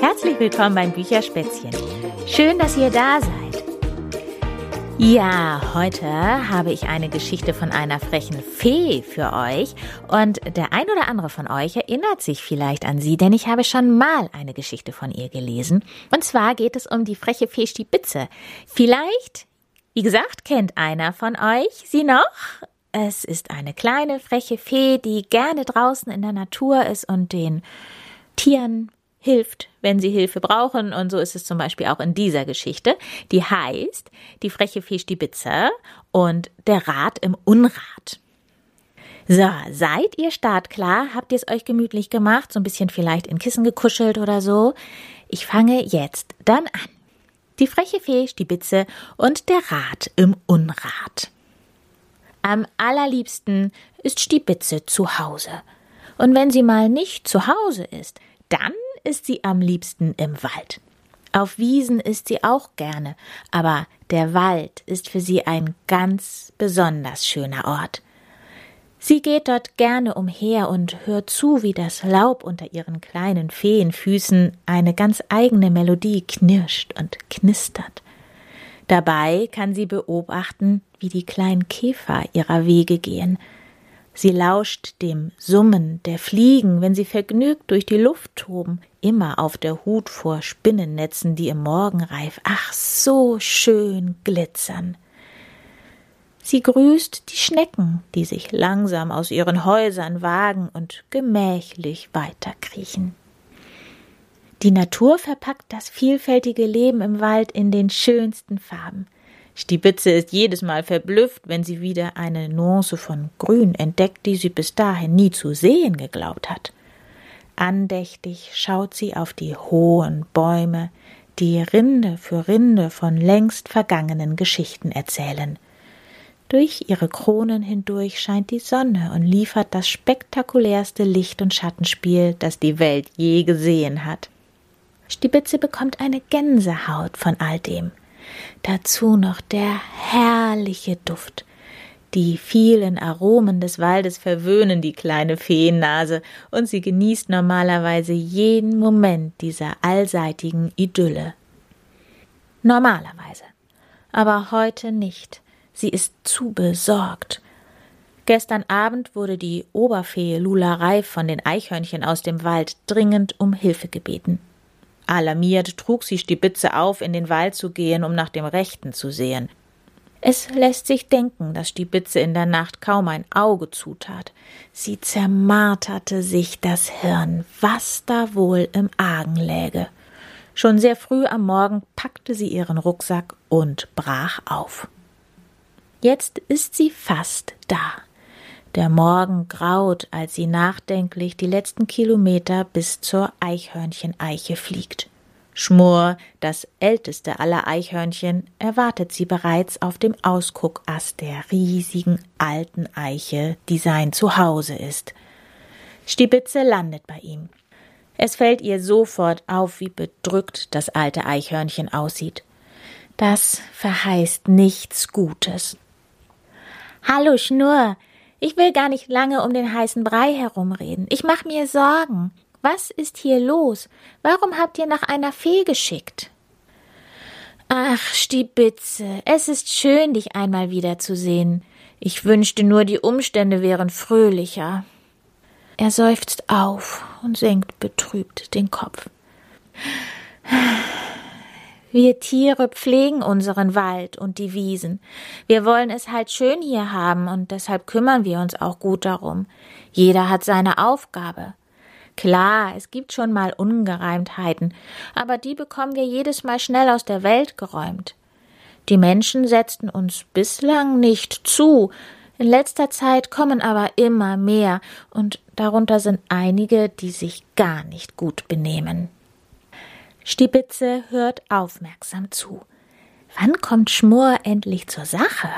Herzlich willkommen beim Bücherspätzchen. Schön, dass ihr da seid. Ja, heute habe ich eine Geschichte von einer frechen Fee für euch und der ein oder andere von euch erinnert sich vielleicht an sie, denn ich habe schon mal eine Geschichte von ihr gelesen. Und zwar geht es um die freche Fee Stibitze. Vielleicht, wie gesagt, kennt einer von euch sie noch? Es ist eine kleine freche Fee, die gerne draußen in der Natur ist und den Tieren hilft, wenn sie Hilfe brauchen. Und so ist es zum Beispiel auch in dieser Geschichte. Die heißt Die freche Fee Stibitzer und der Rat im Unrat. So, seid ihr startklar? Habt ihr es euch gemütlich gemacht? So ein bisschen vielleicht in Kissen gekuschelt oder so? Ich fange jetzt dann an. Die freche Fee Stibitze und der Rat im Unrat. Am allerliebsten ist Stibitze zu Hause. Und wenn sie mal nicht zu Hause ist, dann ist sie am liebsten im Wald. Auf Wiesen ist sie auch gerne, aber der Wald ist für sie ein ganz besonders schöner Ort. Sie geht dort gerne umher und hört zu, wie das Laub unter ihren kleinen Feenfüßen eine ganz eigene Melodie knirscht und knistert. Dabei kann sie beobachten, wie die kleinen Käfer ihrer Wege gehen, Sie lauscht dem Summen der Fliegen, wenn sie vergnügt durch die Luft toben, immer auf der Hut vor Spinnennetzen, die im Morgenreif ach so schön glitzern. Sie grüßt die Schnecken, die sich langsam aus ihren Häusern wagen und gemächlich weiterkriechen. Die Natur verpackt das vielfältige Leben im Wald in den schönsten Farben – Stibitze ist jedes Mal verblüfft, wenn sie wieder eine Nuance von Grün entdeckt, die sie bis dahin nie zu sehen geglaubt hat. Andächtig schaut sie auf die hohen Bäume, die Rinde für Rinde von längst vergangenen Geschichten erzählen. Durch ihre Kronen hindurch scheint die Sonne und liefert das spektakulärste Licht- und Schattenspiel, das die Welt je gesehen hat. Stibitze bekommt eine Gänsehaut von all dem. Dazu noch der herrliche Duft. Die vielen Aromen des Waldes verwöhnen die kleine Feennase, und sie genießt normalerweise jeden Moment dieser allseitigen Idylle. Normalerweise. Aber heute nicht. Sie ist zu besorgt. Gestern Abend wurde die Oberfee Lula Reif von den Eichhörnchen aus dem Wald dringend um Hilfe gebeten. Alarmiert trug sie Stibitze auf, in den Wald zu gehen, um nach dem Rechten zu sehen. Es lässt sich denken, dass Stibitze in der Nacht kaum ein Auge zutat. Sie zermarterte sich das Hirn, was da wohl im Argen läge. Schon sehr früh am Morgen packte sie ihren Rucksack und brach auf. Jetzt ist sie fast da. Der Morgen graut, als sie nachdenklich die letzten Kilometer bis zur Eichhörnchen-Eiche fliegt. Schmur, das älteste aller Eichhörnchen, erwartet sie bereits auf dem Ausguckast der riesigen alten Eiche, die sein Zuhause ist. Stibitze landet bei ihm. Es fällt ihr sofort auf, wie bedrückt das alte Eichhörnchen aussieht. Das verheißt nichts Gutes. Hallo Schnur, ich will gar nicht lange um den heißen Brei herumreden. Ich mach mir Sorgen. Was ist hier los? Warum habt ihr nach einer Fee geschickt? Ach, Stibitze, es ist schön, dich einmal wiederzusehen. Ich wünschte nur, die Umstände wären fröhlicher. Er seufzt auf und senkt betrübt den Kopf. Wir Tiere pflegen unseren Wald und die Wiesen. Wir wollen es halt schön hier haben und deshalb kümmern wir uns auch gut darum. Jeder hat seine Aufgabe. Klar, es gibt schon mal Ungereimtheiten, aber die bekommen wir jedes Mal schnell aus der Welt geräumt. Die Menschen setzten uns bislang nicht zu, in letzter Zeit kommen aber immer mehr, und darunter sind einige, die sich gar nicht gut benehmen. Stibitze hört aufmerksam zu. Wann kommt Schmur endlich zur Sache?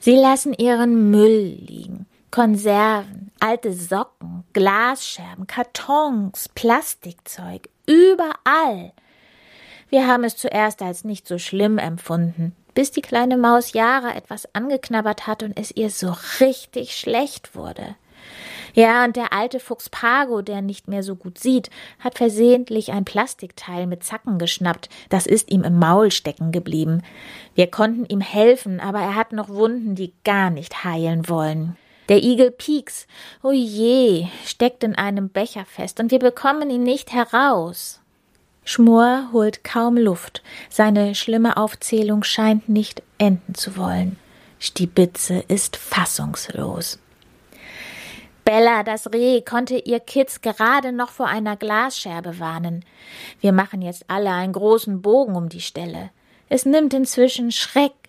Sie lassen ihren Müll liegen. Konserven, alte Socken, Glasscherben, Kartons, Plastikzeug, überall. Wir haben es zuerst als nicht so schlimm empfunden, bis die kleine Maus Jara etwas angeknabbert hat und es ihr so richtig schlecht wurde. Ja, und der alte Fuchs Pago, der nicht mehr so gut sieht, hat versehentlich ein Plastikteil mit Zacken geschnappt. Das ist ihm im Maul stecken geblieben. Wir konnten ihm helfen, aber er hat noch Wunden, die gar nicht heilen wollen. Der Igel Pieks, oh je, steckt in einem Becher fest und wir bekommen ihn nicht heraus. Schmor holt kaum Luft. Seine schlimme Aufzählung scheint nicht enden zu wollen. Stibitze ist fassungslos. Bella, das Reh, konnte ihr Kitz gerade noch vor einer Glasscherbe warnen. Wir machen jetzt alle einen großen Bogen um die Stelle. Es nimmt inzwischen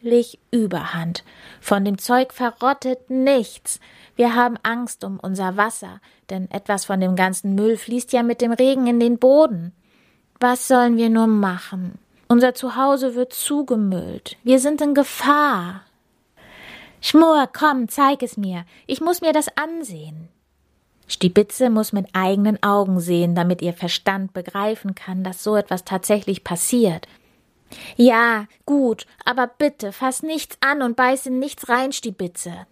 schrecklich Überhand. Von dem Zeug verrottet nichts. Wir haben Angst um unser Wasser, denn etwas von dem ganzen Müll fließt ja mit dem Regen in den Boden. Was sollen wir nur machen? Unser Zuhause wird zugemüllt. Wir sind in Gefahr. Schmor, komm, zeig es mir. Ich muss mir das ansehen. Stibitze muss mit eigenen Augen sehen, damit ihr Verstand begreifen kann, dass so etwas tatsächlich passiert. Ja, gut, aber bitte, fass nichts an und beiß in nichts rein, Stibitze.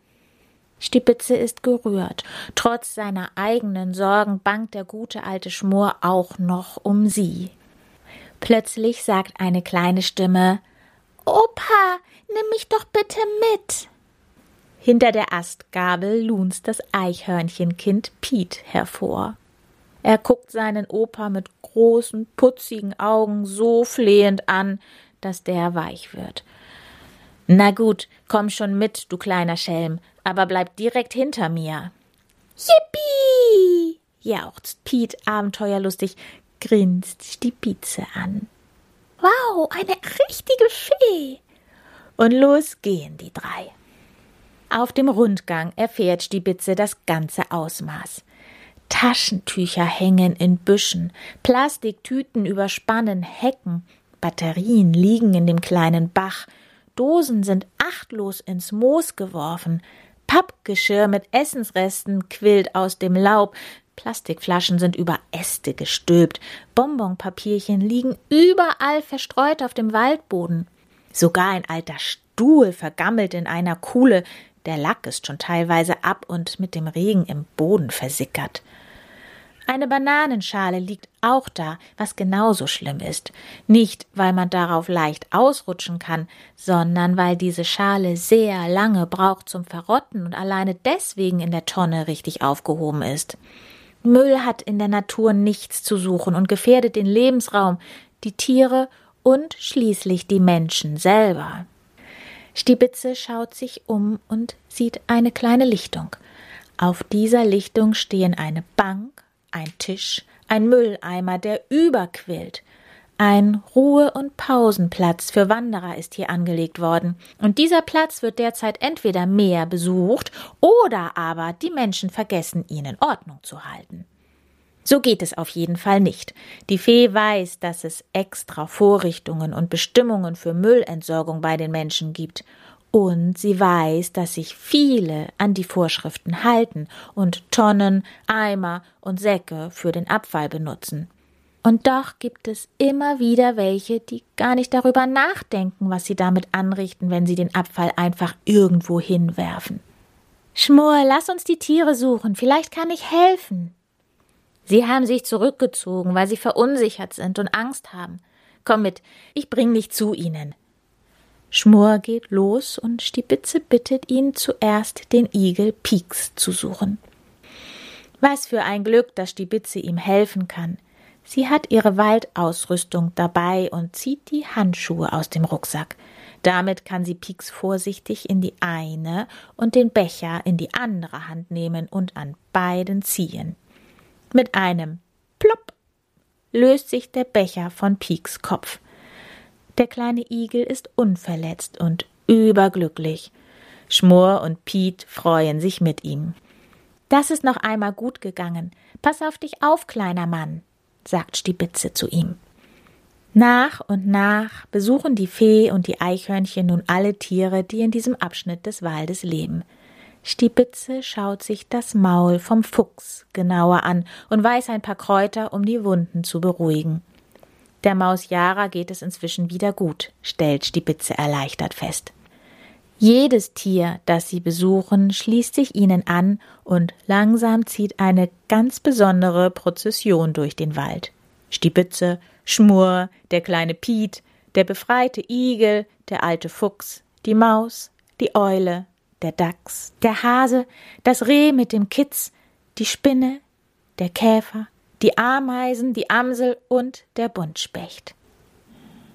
Stibitze ist gerührt. Trotz seiner eigenen Sorgen bangt der gute alte Schmor auch noch um sie. Plötzlich sagt eine kleine Stimme Opa, nimm mich doch bitte mit. Hinter der Astgabel lunzt das Eichhörnchenkind Piet hervor. Er guckt seinen Opa mit großen, putzigen Augen so flehend an, dass der weich wird. Na gut, komm schon mit, du kleiner Schelm, aber bleib direkt hinter mir. Yippie! jauchzt Piet abenteuerlustig, grinst Stipize an. Wow, eine richtige Fee! Und los gehen die drei. Auf dem Rundgang erfährt Stibitze das ganze Ausmaß. Taschentücher hängen in Büschen, Plastiktüten überspannen Hecken, Batterien liegen in dem kleinen Bach, Dosen sind achtlos ins Moos geworfen, Pappgeschirr mit Essensresten quillt aus dem Laub, Plastikflaschen sind über Äste gestülpt, Bonbonpapierchen liegen überall verstreut auf dem Waldboden. Sogar ein alter Stuhl vergammelt in einer Kuhle, der Lack ist schon teilweise ab und mit dem Regen im Boden versickert. Eine Bananenschale liegt auch da, was genauso schlimm ist. Nicht, weil man darauf leicht ausrutschen kann, sondern weil diese Schale sehr lange braucht zum Verrotten und alleine deswegen in der Tonne richtig aufgehoben ist. Müll hat in der Natur nichts zu suchen und gefährdet den Lebensraum, die Tiere und schließlich die Menschen selber. Stibitze schaut sich um und sieht eine kleine Lichtung. Auf dieser Lichtung stehen eine Bank, ein Tisch, ein Mülleimer, der überquillt. Ein Ruhe- und Pausenplatz für Wanderer ist hier angelegt worden, und dieser Platz wird derzeit entweder mehr besucht oder aber die Menschen vergessen, ihn in Ordnung zu halten. So geht es auf jeden Fall nicht. Die Fee weiß, dass es extra Vorrichtungen und Bestimmungen für Müllentsorgung bei den Menschen gibt. Und sie weiß, dass sich viele an die Vorschriften halten und Tonnen, Eimer und Säcke für den Abfall benutzen. Und doch gibt es immer wieder welche, die gar nicht darüber nachdenken, was sie damit anrichten, wenn sie den Abfall einfach irgendwo hinwerfen. Schmor, lass uns die Tiere suchen, vielleicht kann ich helfen. Sie haben sich zurückgezogen, weil sie verunsichert sind und Angst haben. Komm mit, ich bring dich zu ihnen. Schmur geht los und Stibitze bittet ihn zuerst den Igel Pieks zu suchen. Was für ein Glück, dass Stibitze ihm helfen kann. Sie hat ihre Waldausrüstung dabei und zieht die Handschuhe aus dem Rucksack. Damit kann sie Pieks vorsichtig in die eine und den Becher in die andere Hand nehmen und an beiden ziehen. Mit einem Plopp löst sich der Becher von Pieks Kopf. Der kleine Igel ist unverletzt und überglücklich. Schmor und Piet freuen sich mit ihm. Das ist noch einmal gut gegangen. Pass auf dich auf, kleiner Mann, sagt Stibitze zu ihm. Nach und nach besuchen die Fee und die Eichhörnchen nun alle Tiere, die in diesem Abschnitt des Waldes leben. Stibitze schaut sich das Maul vom Fuchs genauer an und weiß ein paar Kräuter, um die Wunden zu beruhigen. Der Maus Jara geht es inzwischen wieder gut, stellt Stibitze erleichtert fest. Jedes Tier, das sie besuchen, schließt sich ihnen an und langsam zieht eine ganz besondere Prozession durch den Wald. Stibitze, Schmur, der kleine Piet, der befreite Igel, der alte Fuchs, die Maus, die Eule, der Dachs, der Hase, das Reh mit dem Kitz, die Spinne, der Käfer, die Ameisen, die Amsel und der Buntspecht.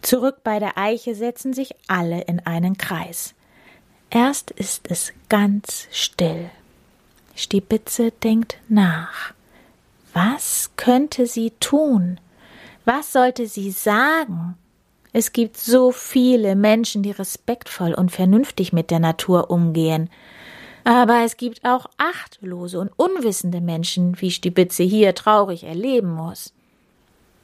Zurück bei der Eiche setzen sich alle in einen Kreis. Erst ist es ganz still. Stibitze denkt nach. Was könnte sie tun? Was sollte sie sagen? Es gibt so viele Menschen, die respektvoll und vernünftig mit der Natur umgehen. Aber es gibt auch achtlose und unwissende Menschen, wie Stibitze hier traurig erleben muss.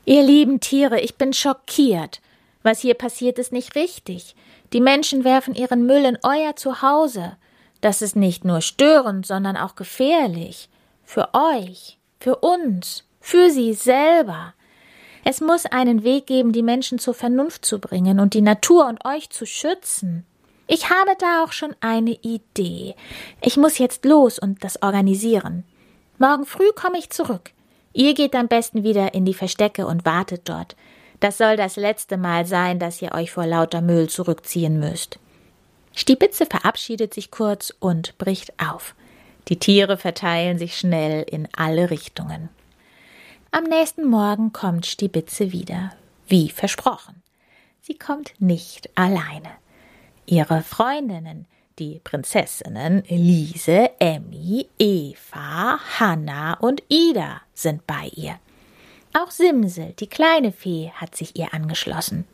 Ihr lieben Tiere, ich bin schockiert. Was hier passiert, ist nicht richtig. Die Menschen werfen ihren Müll in euer Zuhause. Das ist nicht nur störend, sondern auch gefährlich. Für euch, für uns, für sie selber. Es muss einen Weg geben, die Menschen zur Vernunft zu bringen und die Natur und euch zu schützen. Ich habe da auch schon eine Idee. Ich muss jetzt los und das organisieren. Morgen früh komme ich zurück. Ihr geht am besten wieder in die Verstecke und wartet dort. Das soll das letzte Mal sein, dass ihr euch vor lauter Müll zurückziehen müsst. Stibitze verabschiedet sich kurz und bricht auf. Die Tiere verteilen sich schnell in alle Richtungen. Am nächsten Morgen kommt Stibitze wieder, wie versprochen. Sie kommt nicht alleine. Ihre Freundinnen, die Prinzessinnen Lise, Emmy, Eva, Hanna und Ida sind bei ihr. Auch Simsel, die kleine Fee, hat sich ihr angeschlossen.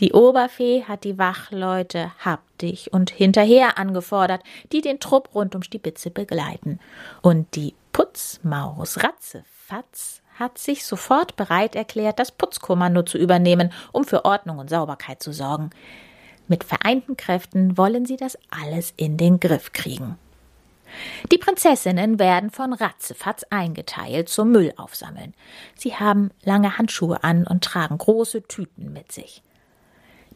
Die Oberfee hat die Wachleute haptig und hinterher angefordert, die den Trupp rund um Stibitze begleiten. Und die Putzmaus Ratzefatz hat sich sofort bereit erklärt, das Putzkommando zu übernehmen, um für Ordnung und Sauberkeit zu sorgen. Mit vereinten Kräften wollen sie das alles in den Griff kriegen. Die Prinzessinnen werden von Ratzefatz eingeteilt zum Müll aufsammeln. Sie haben lange Handschuhe an und tragen große Tüten mit sich.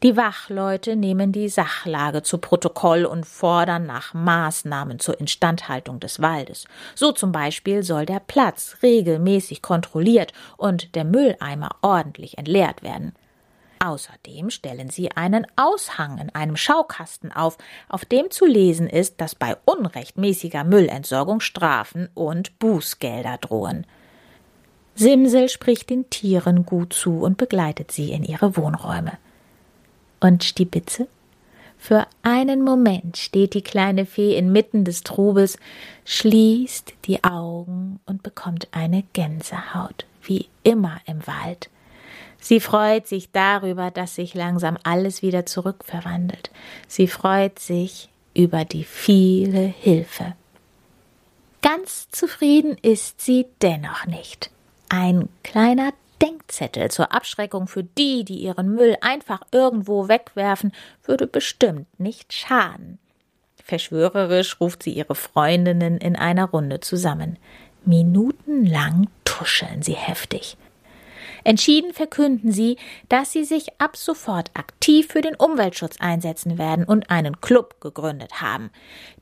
Die Wachleute nehmen die Sachlage zu Protokoll und fordern nach Maßnahmen zur Instandhaltung des Waldes. So zum Beispiel soll der Platz regelmäßig kontrolliert und der Mülleimer ordentlich entleert werden. Außerdem stellen sie einen Aushang in einem Schaukasten auf, auf dem zu lesen ist, dass bei unrechtmäßiger Müllentsorgung Strafen und Bußgelder drohen. Simsel spricht den Tieren gut zu und begleitet sie in ihre Wohnräume. Und Stibitze? Für einen Moment steht die kleine Fee inmitten des Trubels, schließt die Augen und bekommt eine Gänsehaut, wie immer im Wald. Sie freut sich darüber, dass sich langsam alles wieder zurückverwandelt. Sie freut sich über die viele Hilfe. Ganz zufrieden ist sie dennoch nicht. Ein kleiner Denkzettel zur Abschreckung für die, die ihren Müll einfach irgendwo wegwerfen, würde bestimmt nicht schaden. Verschwörerisch ruft sie ihre Freundinnen in einer Runde zusammen. Minutenlang tuscheln sie heftig. Entschieden verkünden sie, dass sie sich ab sofort aktiv für den Umweltschutz einsetzen werden und einen Club gegründet haben.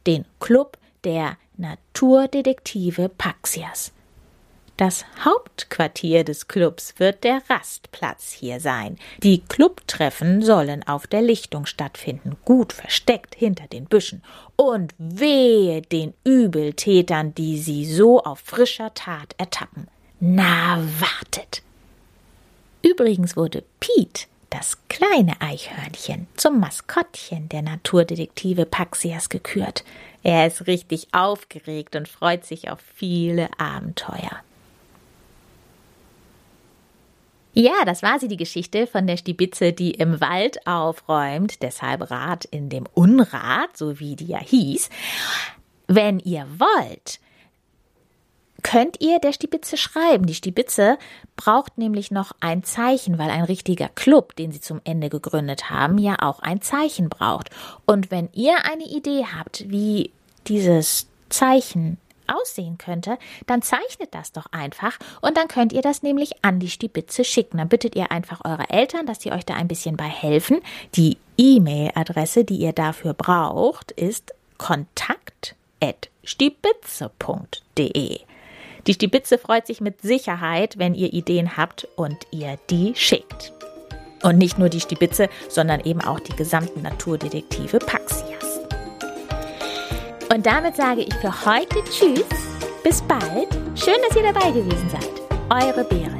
Den Club der Naturdetektive Paxias. Das Hauptquartier des Clubs wird der Rastplatz hier sein. Die Clubtreffen sollen auf der Lichtung stattfinden, gut versteckt hinter den Büschen. Und wehe den Übeltätern, die sie so auf frischer Tat ertappen. Na, wartet! Übrigens wurde Pete, das kleine Eichhörnchen, zum Maskottchen der Naturdetektive Paxias gekürt. Er ist richtig aufgeregt und freut sich auf viele Abenteuer. Ja, das war sie, die Geschichte von der Stibitze, die im Wald aufräumt, deshalb Rat in dem Unrat, so wie die ja hieß. Wenn ihr wollt, könnt ihr der Stibitze schreiben. Die Stibitze braucht nämlich noch ein Zeichen, weil ein richtiger Club, den sie zum Ende gegründet haben, ja auch ein Zeichen braucht. Und wenn ihr eine Idee habt, wie dieses Zeichen aussehen könnte, dann zeichnet das doch einfach und dann könnt ihr das nämlich an die Stibitze schicken. Dann bittet ihr einfach eure Eltern, dass sie euch da ein bisschen bei helfen. Die E-Mail-Adresse, die ihr dafür braucht, ist kontakt.stibitze.de. Die Stibitze freut sich mit Sicherheit, wenn ihr Ideen habt und ihr die schickt. Und nicht nur die Stibitze, sondern eben auch die gesamten Naturdetektive Paxias. Und damit sage ich für heute Tschüss, bis bald, schön, dass ihr dabei gewesen seid. Eure Berit.